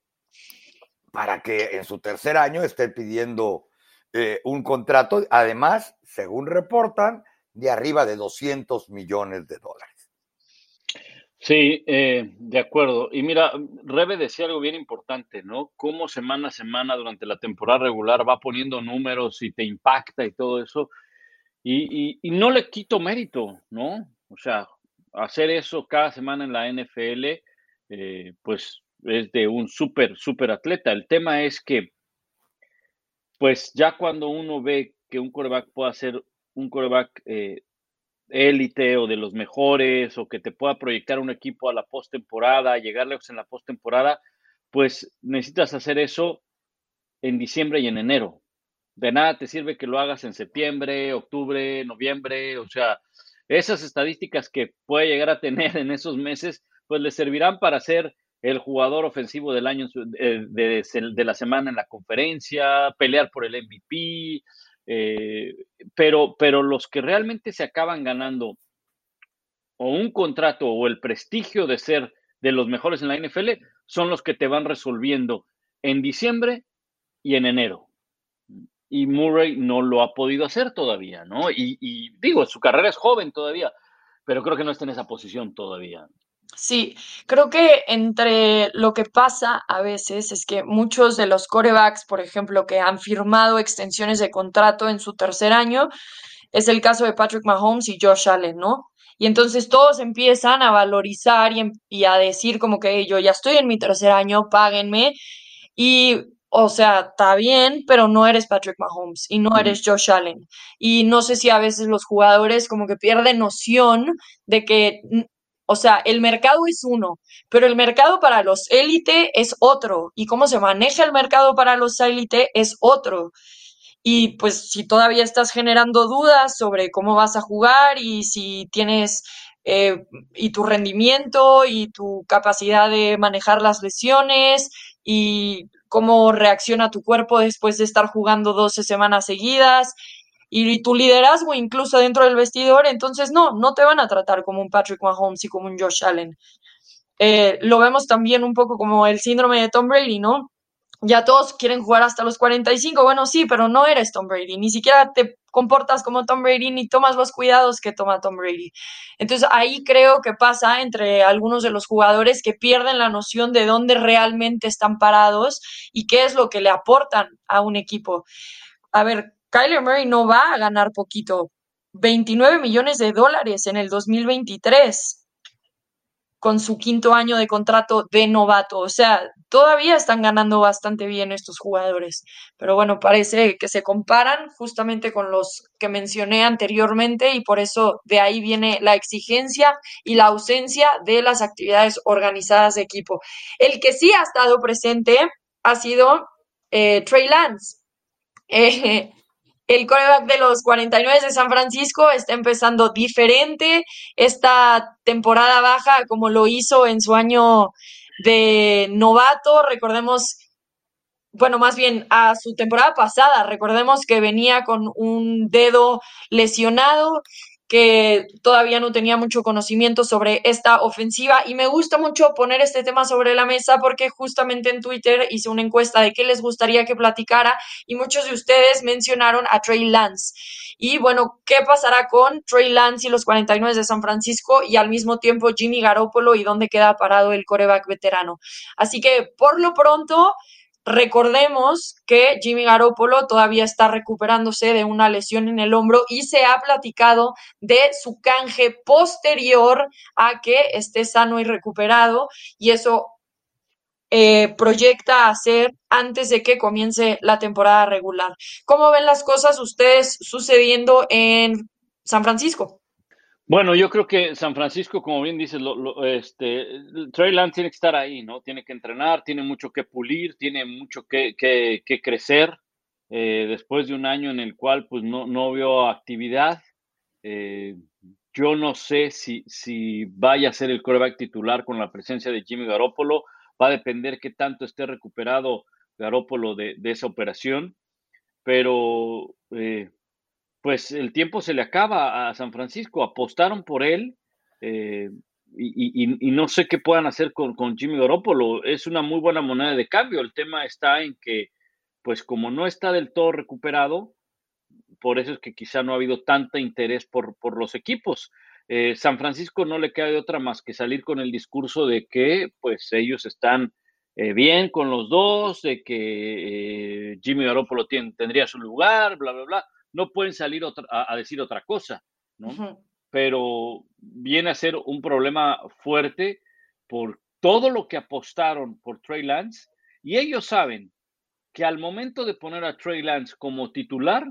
para que en su tercer año esté pidiendo eh, un contrato, además, según reportan, de arriba de 200 millones de dólares. Sí, eh, de acuerdo. Y mira, Rebe decía algo bien importante, ¿no? Cómo semana a semana durante la temporada regular va poniendo números y te impacta y todo eso. Y, no le quito mérito, ¿no? O sea, hacer eso cada semana en la NFL, eh, pues es de un súper, súper atleta. El tema es que, pues ya cuando uno ve que un coreback puede hacer un coreback eh, élite o de los mejores o que te pueda proyectar un equipo a la postemporada, llegarles en la postemporada, pues necesitas hacer eso en diciembre y en enero. De nada te sirve que lo hagas en septiembre, octubre, noviembre, o sea, esas estadísticas que puede llegar a tener en esos meses, pues le servirán para ser el jugador ofensivo del año de, de la semana en la conferencia, pelear por el MVP, eh, pero, pero los que realmente se acaban ganando o un contrato o el prestigio de ser de los mejores en la NFL son los que te van resolviendo en diciembre y en enero. Y Murray no lo ha podido hacer todavía, ¿no? Y digo, su carrera es joven todavía, pero creo que no está en esa posición todavía. Sí, creo que entre lo que pasa a veces es que muchos de los corebacks, por ejemplo, que han firmado extensiones de contrato en su tercer año, es el caso de Patrick Mahomes y Josh Allen, ¿no? Y entonces todos empiezan a valorizar y, em, a decir como que yo ya estoy en mi tercer año, páguenme. Y, o sea, está bien, pero no eres Patrick Mahomes y no eres Josh Allen. Y no sé si a veces los jugadores como que pierden noción de que o sea, el mercado es uno, pero el mercado para los élite es otro. Y cómo se maneja el mercado para los élite es otro. Y pues si todavía estás generando dudas sobre cómo vas a jugar y si tienes eh, y tu rendimiento y tu capacidad de manejar las lesiones y cómo reacciona tu cuerpo después de estar jugando 12 semanas seguidas y tu liderazgo incluso dentro del vestidor, entonces no, no te van a tratar como un Patrick Mahomes y como un Josh Allen. Eh, lo vemos también un poco como el síndrome de Tom Brady, ¿no? Ya todos quieren jugar hasta los 45, bueno, sí, pero no eres Tom Brady, ni siquiera te comportas como Tom Brady ni tomas los cuidados que toma Tom Brady. Entonces ahí creo que pasa entre algunos de los jugadores que pierden la noción de dónde realmente están parados y qué es lo que le aportan a un equipo. A ver, Kyler Murray no va a ganar poquito, 29 millones de dólares en el 2023. con su quinto año de contrato de novato. O sea, todavía están ganando bastante bien estos jugadores. Pero bueno, parece que se comparan justamente con los que mencioné anteriormente y por eso de ahí viene la exigencia y la ausencia de las actividades organizadas de equipo. El que sí ha estado presente ha sido eh, Trey Lance. Eh, el coreback de los 49 de San Francisco está empezando diferente esta temporada baja como lo hizo en su año de novato. Recordemos, bueno, más bien a su temporada pasada, recordemos que venía con un dedo lesionado que todavía no tenía mucho conocimiento sobre esta ofensiva y me gusta mucho poner este tema sobre la mesa porque justamente en Twitter hice una encuesta de qué les gustaría que platicara y muchos de ustedes mencionaron a Trey Lance. Y bueno, ¿qué pasará con Trey Lance y los 49 de San Francisco y al mismo tiempo Jimmy Garoppolo y dónde queda parado el coreback veterano? Así que por lo pronto... Recordemos que Jimmy Garoppolo todavía está recuperándose de una lesión en el hombro y se ha platicado de su canje posterior a que esté sano y recuperado y eso eh, proyecta hacer antes de que comience la temporada regular. ¿Cómo ven las cosas ustedes sucediendo en San Francisco? Bueno, yo creo que San Francisco, como bien dices, este, Trey Lance tiene que estar ahí, ¿no? Tiene que entrenar, tiene mucho que pulir, tiene mucho que, crecer eh, después de un año en el cual pues no, no vio actividad. Eh, yo no sé si, si vaya a ser el coreback titular con la presencia de Jimmy Garoppolo. Va a depender qué tanto esté recuperado Garoppolo de, esa operación. Pero eh, pues el tiempo se le acaba a San Francisco. Apostaron por él eh, y, no sé qué puedan hacer con, Jimmy Garoppolo. Es una muy buena moneda de cambio. El tema está en que, pues como no está del todo recuperado, por eso es que quizá no ha habido tanta interés por, los equipos. Eh, San Francisco no le queda de otra más que salir con el discurso de que pues ellos están eh, bien con los dos, de que Jimmy Garoppolo tendría su lugar, bla, bla, bla no pueden salir a, decir otra cosa, ¿no? Pero viene a ser un problema fuerte por todo lo que apostaron por Trey Lance y ellos saben que al momento de poner a Trey Lance como titular,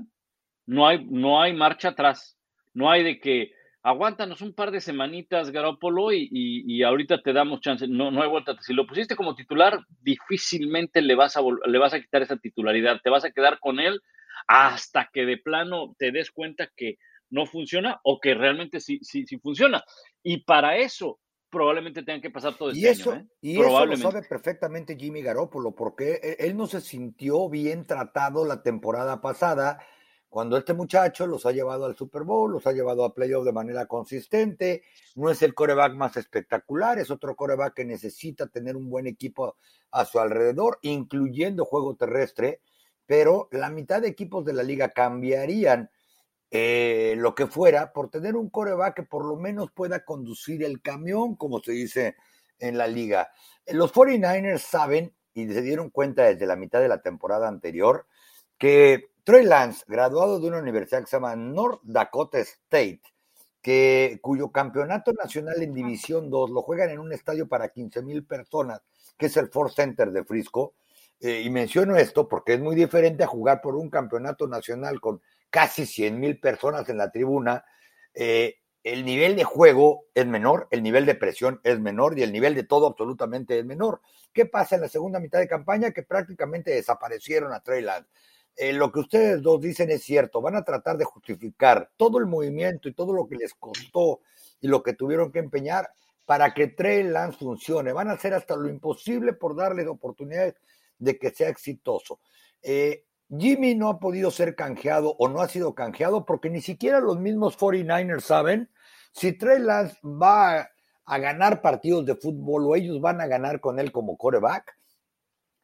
no hay, no hay marcha atrás, no hay de que aguántanos un par de semanitas, Garoppolo, y, y, ahorita te damos chance. No, no hay vuelta. Si lo pusiste como titular, difícilmente le vas, a, le vas a quitar esa titularidad. Te vas a quedar con él hasta que de plano te des cuenta que no funciona o que realmente sí, sí, sí funciona. Y para eso probablemente tengan que pasar todo este y eso, año. ¿eh? Y eso lo sabe perfectamente Jimmy Garoppolo, porque e, él no se sintió bien tratado la temporada pasada cuando este muchacho los ha llevado al Super Bowl, los ha llevado a playoff de manera consistente, no es el coreback más espectacular, es otro coreback que necesita tener un buen equipo a su alrededor, incluyendo juego terrestre, pero la mitad de equipos de la liga cambiarían eh, lo que fuera por tener un coreback que por lo menos pueda conducir el camión, como se dice en la liga. Eh, los 49ers saben y se dieron cuenta desde la mitad de la temporada anterior que Trey Lance, graduado de una universidad que se llama North Dakota State, que, cuyo campeonato nacional en División 2 lo juegan en un estadio para 15 mil personas, que es el Ford Center de Frisco, eh, y menciono esto porque es muy diferente a jugar por un campeonato nacional con casi 100 mil personas en la tribuna. Eh, el nivel de juego es menor, el nivel de presión es menor y el nivel de todo absolutamente es menor. ¿Qué pasa en la segunda mitad de campaña? Que prácticamente desaparecieron a Trey Lance. Eh, lo que ustedes dos dicen es cierto, van a tratar de justificar todo el movimiento y todo lo que les costó y lo que tuvieron que empeñar para que Trey Lance funcione. Van a hacer hasta lo imposible por darles oportunidades de que sea exitoso. Eh, Jimmy no ha podido ser canjeado o no ha sido canjeado porque ni siquiera los mismos 49ers saben si Trey Lance va a, ganar partidos de fútbol o ellos van a ganar con él como coreback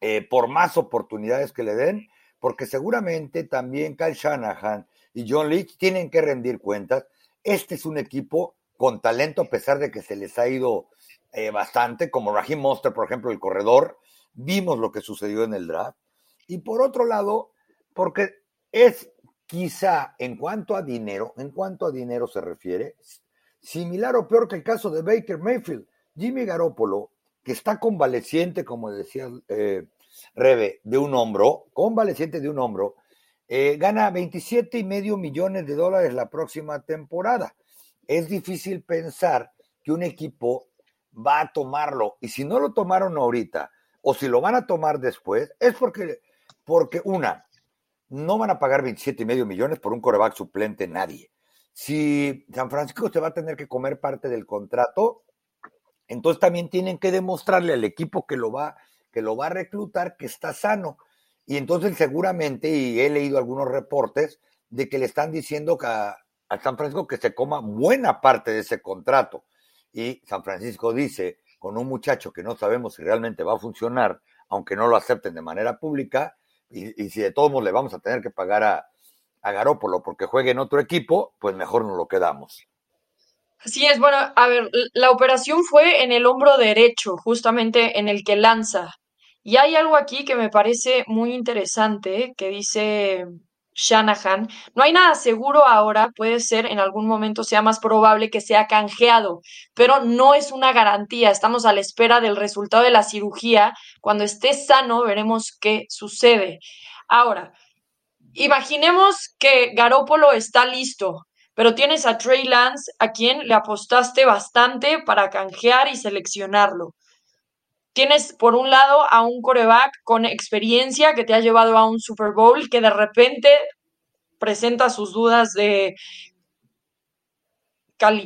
eh, por más oportunidades que le den, porque seguramente también Kyle Shanahan y John Leach tienen que rendir cuentas. Este es un equipo con talento a pesar de que se les ha ido eh, bastante, como Raheem Monster, por ejemplo, el corredor, vimos lo que sucedió en el draft. Y por otro lado, porque es quizá en cuanto a dinero, en cuanto a dinero se refiere, similar o peor que el caso de Baker Mayfield. Jimmy Garoppolo, que está convaleciente, como decía eh, Rebe, de un hombro, convaleciente de un hombro, eh, gana 27 y medio millones de dólares la próxima temporada. Es difícil pensar que un equipo va a tomarlo. Y si no lo tomaron ahorita, o si lo van a tomar después, es porque, porque una, no van a pagar 27 y medio millones por un coreback suplente nadie. Si San Francisco se va a tener que comer parte del contrato, entonces también tienen que demostrarle al equipo que lo va, que lo va a reclutar que está sano. Y entonces seguramente, y he leído algunos reportes, de que le están diciendo a, a San Francisco que se coma buena parte de ese contrato. Y San Francisco dice, con un muchacho que no sabemos si realmente va a funcionar, aunque no lo acepten de manera pública, y, si de todos modos le vamos a tener que pagar a, a Garópolo porque juegue en otro equipo, pues mejor nos lo quedamos. Así es, bueno, a ver, la operación fue en el hombro derecho, justamente en el que lanza. Y hay algo aquí que me parece muy interesante, que dice Shanahan, no hay nada seguro ahora, puede ser en algún momento sea más probable que sea canjeado, pero no es una garantía. Estamos a la espera del resultado de la cirugía. Cuando esté sano, veremos qué sucede. Ahora, imaginemos que Garópolo está listo, pero tienes a Trey Lance, a quien le apostaste bastante para canjear y seleccionarlo. Tienes, por un lado, a un coreback con experiencia que te ha llevado a un Super Bowl, que de repente presenta sus dudas de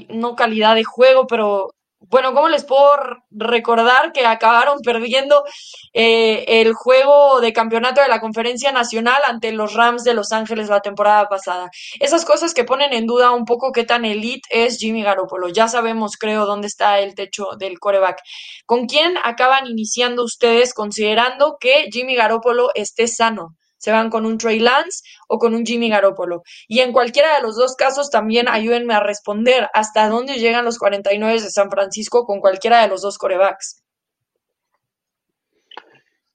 no calidad de juego, pero bueno, ¿cómo les puedo recordar que acabaron perdiendo eh, el juego de campeonato de la conferencia nacional ante los Rams de Los Ángeles la temporada pasada? Esas cosas que ponen en duda un poco qué tan elite es Jimmy Garoppolo. Ya sabemos, creo, dónde está el techo del coreback. ¿Con quién acaban iniciando ustedes considerando que Jimmy Garoppolo esté sano? Se van con un Trey Lance o con un Jimmy Garoppolo. Y en cualquiera de los dos casos también ayúdenme a responder hasta dónde llegan los 49 de San Francisco con cualquiera de los dos corebacks.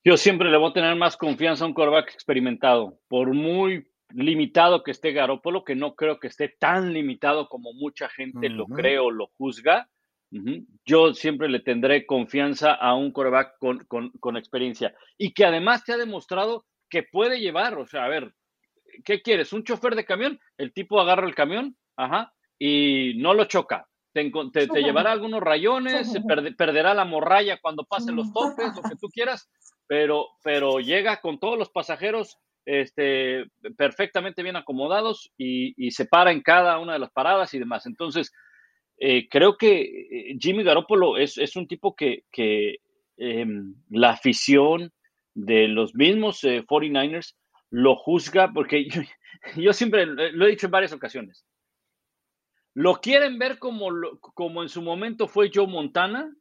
Yo siempre le voy a tener más confianza a un coreback experimentado, por muy limitado que esté Garoppolo, que no creo que esté tan limitado como mucha gente lo cree o lo juzga. Yo siempre le tendré confianza a un coreback con, con, experiencia y que además te ha demostrado que puede llevar, o sea, a ver, ¿qué quieres? ¿Un chofer de camión? El tipo agarra el camión, ajá, y no lo choca. Te, te, llevará algunos rayones, se perderá la morralla cuando pasen los topes, lo que tú quieras, pero, pero llega con todos los pasajeros este, perfectamente bien acomodados y, se para en cada una de las paradas y demás. Entonces, eh, creo que eh, Jimmy Garoppolo es, es un tipo que, que em, la afición, de los mismos 49ers eh, lo juzga, porque yo, siempre lo he dicho en varias ocasiones, lo quieren ver como, como en su momento fue Joe Montana,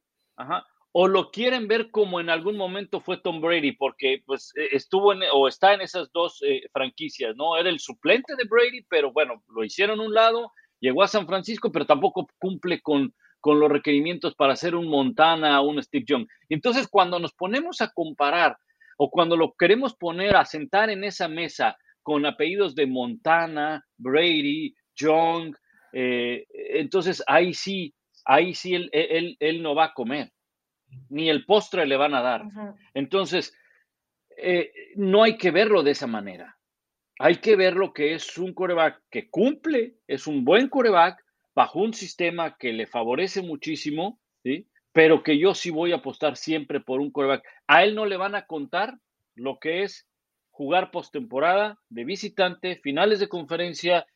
o lo quieren ver como en algún momento fue Tom Brady, porque pues e, estuvo en, o está en esas dos eh, franquicias, ¿no? Era el suplente de Brady, pero bueno, lo hicieron un lado, llegó a San Francisco, pero tampoco cumple con, con los requerimientos para ser un Montana o un Steve Young. Entonces, cuando nos ponemos a comparar o cuando lo queremos poner a sentar en esa mesa con apellidos de Montana, Brady, Young, eh, entonces ahí sí, ahí sí él, él, no va a comer, ni el postre le van a dar. Entonces, eh, no hay que verlo de esa manera. Hay que verlo que es un coreback que cumple, es un buen coreback bajo un sistema que le favorece muchísimo, ¿sí? Pero que yo sí voy a apostar siempre por un quarterback. A él no le van a contar lo que es jugar postemporada de visitante, finales de conferencia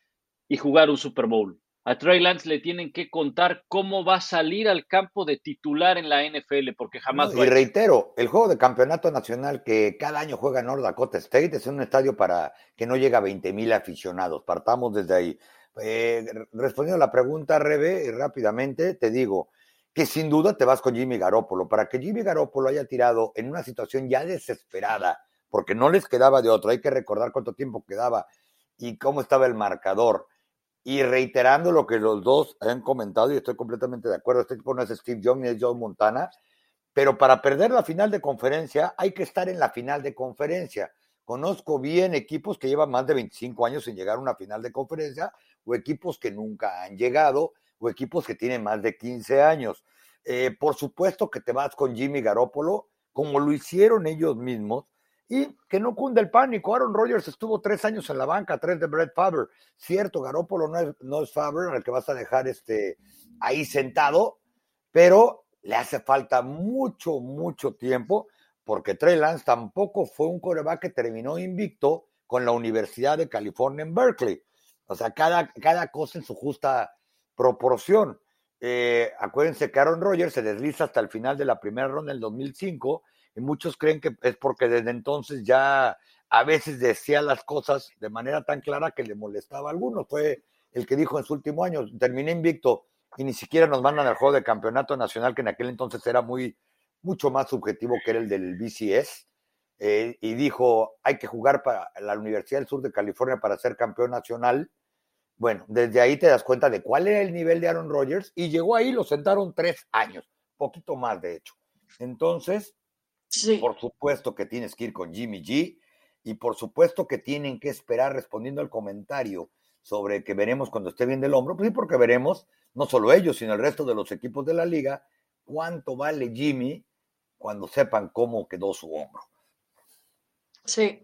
y jugar un Super Bowl. A Trey Lance le tienen que contar cómo va a salir al campo de titular en la NFL, porque jamás. y reitero, el juego de campeonato nacional que cada año juega North Dakota State es un estadio para que no llega a 20 mil aficionados. Partamos desde ahí. Eh, respondiendo a la pregunta, Rebe, rápidamente te digo, que sin duda te vas con Jimmy Garoppolo. Para que Jimmy Garoppolo haya tirado en una situación ya desesperada, porque no les quedaba de otro, hay que recordar cuánto tiempo quedaba y cómo estaba el marcador. Y reiterando lo que los dos han comentado, y estoy completamente de acuerdo, este tipo no es Steve Young ni es Joe Montana, pero para perder la final de conferencia hay que estar en la final de conferencia. Conozco bien equipos que llevan más de 25 años sin llegar a una final de conferencia o equipos que nunca han llegado o equipos que tienen más de 15 años. Eh, por supuesto que te vas con Jimmy Garoppolo, como lo hicieron ellos mismos, y que no cunde el pánico. Aaron Rodgers estuvo tres años en la banca, tres de Brett Favre. Cierto, Garoppolo no es, no es Favre, al que vas a dejar este, ahí sentado, pero le hace falta mucho, mucho tiempo, porque Trey Lance tampoco fue un coreback que terminó invicto con la Universidad de California en Berkeley. O sea, cada, cada cosa en su justa proporción. Eh, acuérdense que Aaron Rodgers se desliza hasta el final de la primera ronda del 2005 y muchos creen que es porque desde entonces ya a veces decía las cosas de manera tan clara que le molestaba a algunos. Fue el que dijo en su último año, terminé invicto y ni siquiera nos mandan al juego de campeonato nacional, que en aquel entonces era muy, mucho más subjetivo que era el del BCS. Eh, y dijo, hay que jugar para la Universidad del Sur de California para ser campeón nacional. Bueno, desde ahí te das cuenta de cuál era el nivel de Aaron Rodgers y llegó ahí, lo sentaron tres años, poquito más de hecho. Entonces, por supuesto que tienes que ir con Jimmy G y por supuesto que tienen que esperar respondiendo al comentario sobre que veremos cuando esté bien del hombro, pues sí, porque veremos, no solo ellos, sino el resto de los equipos de la liga, cuánto vale Jimmy cuando sepan cómo quedó su hombro. Sí.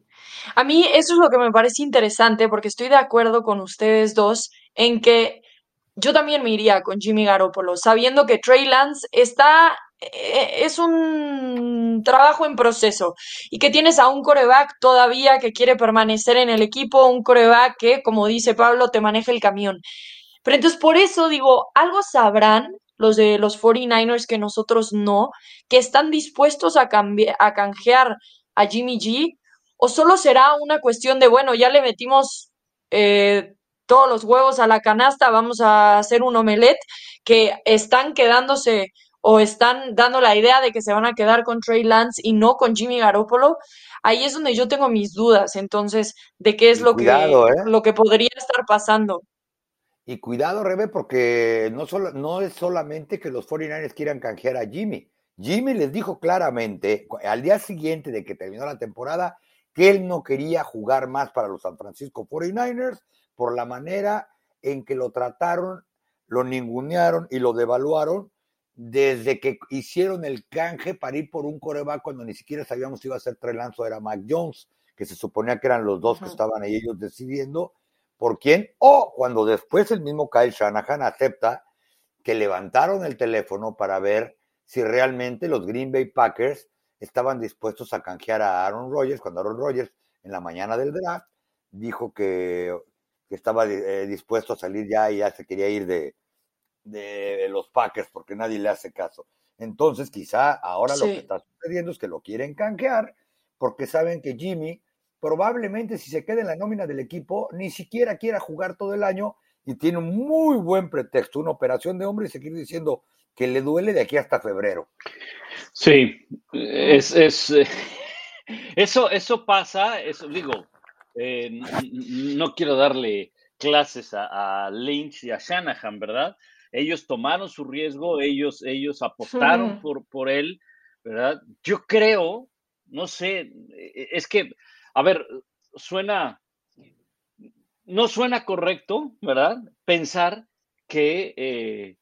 A mí eso es lo que me parece interesante porque estoy de acuerdo con ustedes dos en que yo también me iría con Jimmy Garoppolo, sabiendo que Trey Lance está eh, es un trabajo en proceso y que tienes a un coreback todavía que quiere permanecer en el equipo, un coreback que, como dice Pablo, te maneja el camión. Pero entonces por eso digo, algo sabrán los de los 49ers que nosotros no, que están dispuestos a, a canjear a Jimmy G, o solo será una cuestión de, bueno, ya le metimos eh, todos los huevos a la canasta, vamos a hacer un omelette, que están quedándose o están dando la idea de que se van a quedar con Trey Lance y no con Jimmy Garoppolo, ahí es donde yo tengo mis dudas, entonces, de qué es lo, que, ¿eh? lo que podría estar pasando. Y cuidado, Rebe, porque no, solo, no es solamente que los 49ers quieran canjear a Jimmy. Jimmy les dijo claramente, al día siguiente de que terminó la temporada, que él no quería jugar más para los San Francisco 49ers por la manera en que lo trataron, lo ningunearon y lo devaluaron desde que hicieron el canje para ir por un coreback cuando ni siquiera sabíamos si iba a ser Trey Lance o era Mac Jones, que se suponía que eran los dos que estaban ahí ellos decidiendo por quién, o cuando después el mismo Kyle Shanahan acepta que levantaron el teléfono para ver si realmente los Green Bay Packers estaban dispuestos a canjear a Aaron Rodgers, cuando Aaron Rodgers en la mañana del draft dijo que, estaba eh, dispuesto a salir ya y ya se quería ir de, de los Packers porque nadie le hace caso. Entonces, quizá ahora lo que está sucediendo es que lo quieren canjear porque saben que Jimmy probablemente si se queda en la nómina del equipo ni siquiera quiera jugar todo el año y tiene un muy buen pretexto, una operación de hombre y seguir diciendo que le duele de aquí hasta febrero. Sí, es, es eso, eso pasa, eso digo, eh, no quiero darle clases a, a Lynch y a Shanahan, ¿verdad? ellos tomaron su riesgo, ellos, ellos apostaron por, por él, ¿verdad? Yo creo, no sé, es que, a ver, suena, no suena correcto, ¿verdad? Pensar que, eh,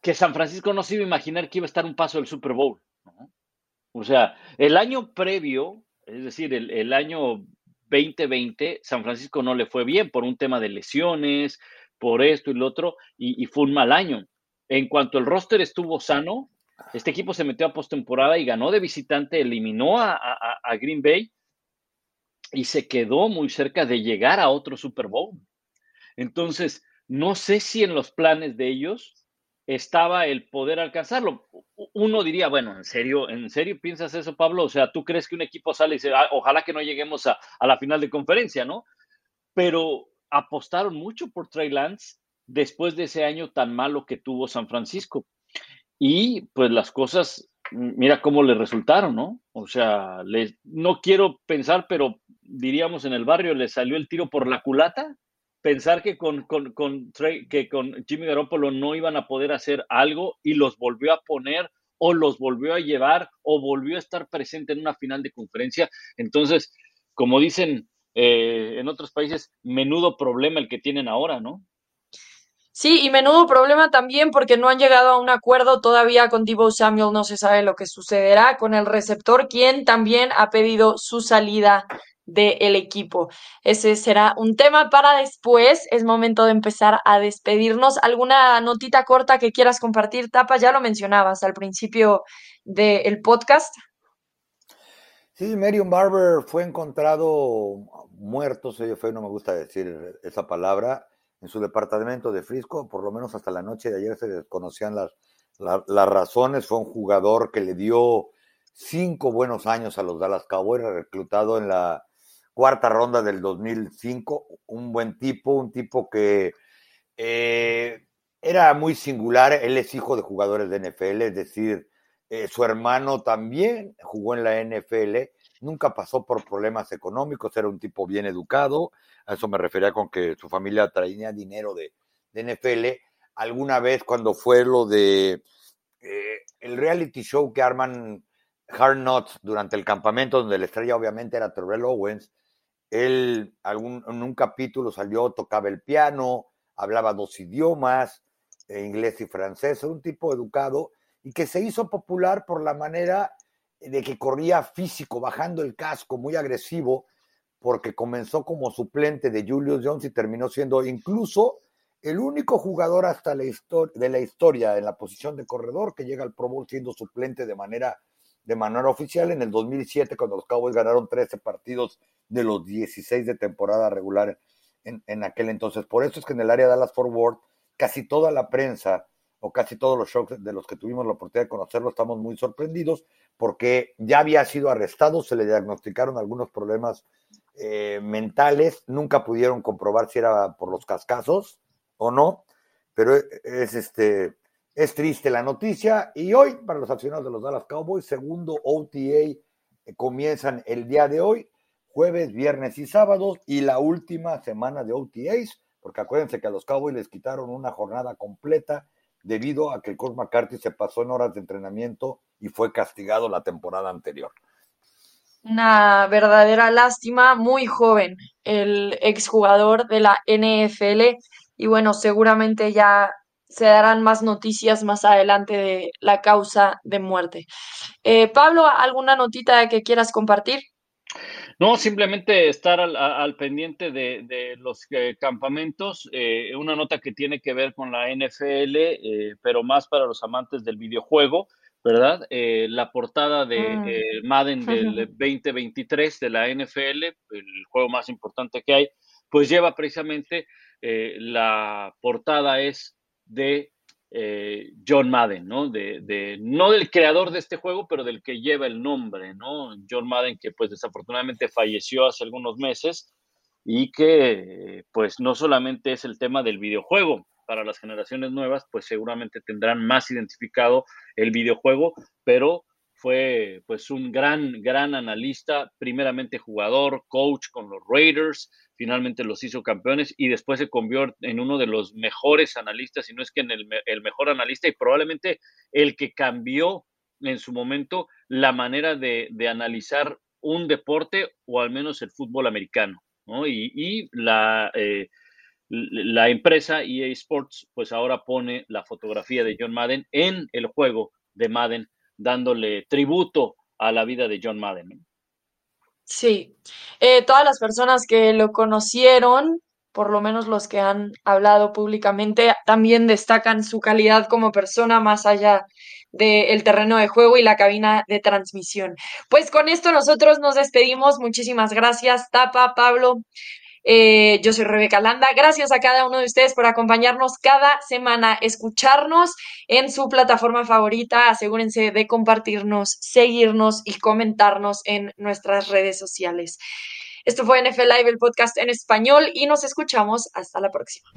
que San Francisco no se iba a imaginar que iba a estar un paso del Super Bowl. O sea, el año previo, es decir, el, año 2020, San Francisco no le fue bien por un tema de lesiones, por esto y lo otro, y, fue un mal año. En cuanto el roster estuvo sano, este equipo se metió a postemporada y ganó de visitante, eliminó a, Green Bay y se quedó muy cerca de llegar a otro Super Bowl. Entonces, no sé si en los planes de ellos estaba el poder alcanzarlo. Uno diría, bueno, ¿en serio, en serio piensas eso, Pablo? O sea, ¿tú crees que un equipo sale y dice, ah, ojalá que no lleguemos a, la final de conferencia, ¿no? Pero apostaron mucho por Trey Lance después de ese año tan malo que tuvo San Francisco. Y pues las cosas, mira cómo le resultaron, ¿no? O sea, no quiero pensar, pero diríamos en el barrio, le salió el tiro por la culata. Pensar que con, con, con, que con Jimmy Garoppolo no iban a poder hacer algo y los volvió a poner o los volvió a llevar o volvió a estar presente en una final de conferencia. Entonces, como dicen eh, en otros países, menudo problema el que tienen ahora, ¿no? Sí, y menudo problema también porque no han llegado a un acuerdo todavía con Divo Samuel, no se sabe lo que sucederá con el receptor, quien también ha pedido su salida del equipo. Ese será un tema para después. Es momento de empezar a despedirnos. ¿Alguna notita corta que quieras compartir, Tapa? Ya lo mencionabas al principio del podcast. Sí, Marion Barber fue encontrado muerto, se fue, no me gusta decir esa palabra, en su departamento de Frisco, por lo menos hasta la noche de ayer se desconocían las, las razones, fue un jugador que le dio cinco buenos años a los Dallas Cowboys, reclutado en la cuarta ronda del 2005, un buen tipo, un tipo que eh, era muy singular, él es hijo de jugadores de NFL, es decir, eh, su hermano también jugó en la NFL, nunca pasó por problemas económicos, era un tipo bien educado, a eso me refería con que su familia traía dinero de, NFL. Alguna vez cuando fue lo de eh, el reality show que arman Hard Knocks durante el campamento, donde la estrella obviamente era Terrell Owens, él algún, en un capítulo salió, tocaba el piano, hablaba dos idiomas, eh, inglés y francés, un tipo educado y que se hizo popular por la manera de que corría físico, bajando el casco, muy agresivo, porque comenzó como suplente de Julius Jones y terminó siendo incluso el único jugador hasta la de la historia en la posición de corredor que llega al Pro Bowl siendo suplente de manera, de manera oficial en el 2007 cuando los Cowboys ganaron 13 partidos de los 16 de temporada regular en, en aquel entonces. Por eso es que en el área de Dallas Forward casi toda la prensa o casi todos los shocks de los que tuvimos la oportunidad de conocerlo, estamos muy sorprendidos porque ya había sido arrestado, se le diagnosticaron algunos problemas eh, mentales, nunca pudieron comprobar si era por los cascazos o no, pero es, este, es triste la noticia y hoy para los aficionados de los Dallas Cowboys, segundo OTA eh, comienzan el día de hoy, jueves, viernes y sábados y la última semana de OTAs, porque acuérdense que a los Cowboys les quitaron una jornada completa debido a que Coach McCarthy se pasó en horas de entrenamiento y fue castigado la temporada anterior. Una verdadera lástima, muy joven, el exjugador de la NFL. Y bueno, seguramente ya se darán más noticias más adelante de la causa de muerte. Eh, Pablo, ¿alguna notita que quieras compartir? No, simplemente estar al, pendiente de, los eh, campamentos. Eh, una nota que tiene que ver con la NFL, eh, pero más para los amantes del videojuego, ¿verdad? la portada de mm. Madden del 2023 de la NFL, el juego más importante que hay, pues lleva precisamente la portada es de eh, John Madden, ¿no? De, no del creador de este juego, pero del que lleva el nombre, ¿no? John Madden, que pues desafortunadamente falleció hace algunos meses y que pues no solamente es el tema del videojuego, para las generaciones nuevas, pues seguramente tendrán más identificado el videojuego, pero fue pues un gran, gran analista, primeramente jugador, coach con los Raiders, finalmente los hizo campeones y después se convirtió en uno de los mejores analistas, y no es que en el, el mejor analista y probablemente el que cambió en su momento la manera de, de analizar un deporte o al menos el fútbol americano, ¿no? Y, y la... Eh, la empresa EA Sports pues ahora pone la fotografía de John Madden en el juego de Madden dándole tributo a la vida de John Madden. Sí, eh, todas las personas que lo conocieron, por lo menos los que han hablado públicamente, también destacan su calidad como persona más allá del terreno de juego y la cabina de transmisión. Pues con esto nosotros nos despedimos. Muchísimas gracias, Tapa, Pablo. Eh, yo soy Rebeca Landa. Gracias a cada uno de ustedes por acompañarnos cada semana, escucharnos en su plataforma favorita. Asegúrense de compartirnos, seguirnos y comentarnos en nuestras redes sociales. Esto fue NFL Live, el podcast en español, y nos escuchamos hasta la próxima.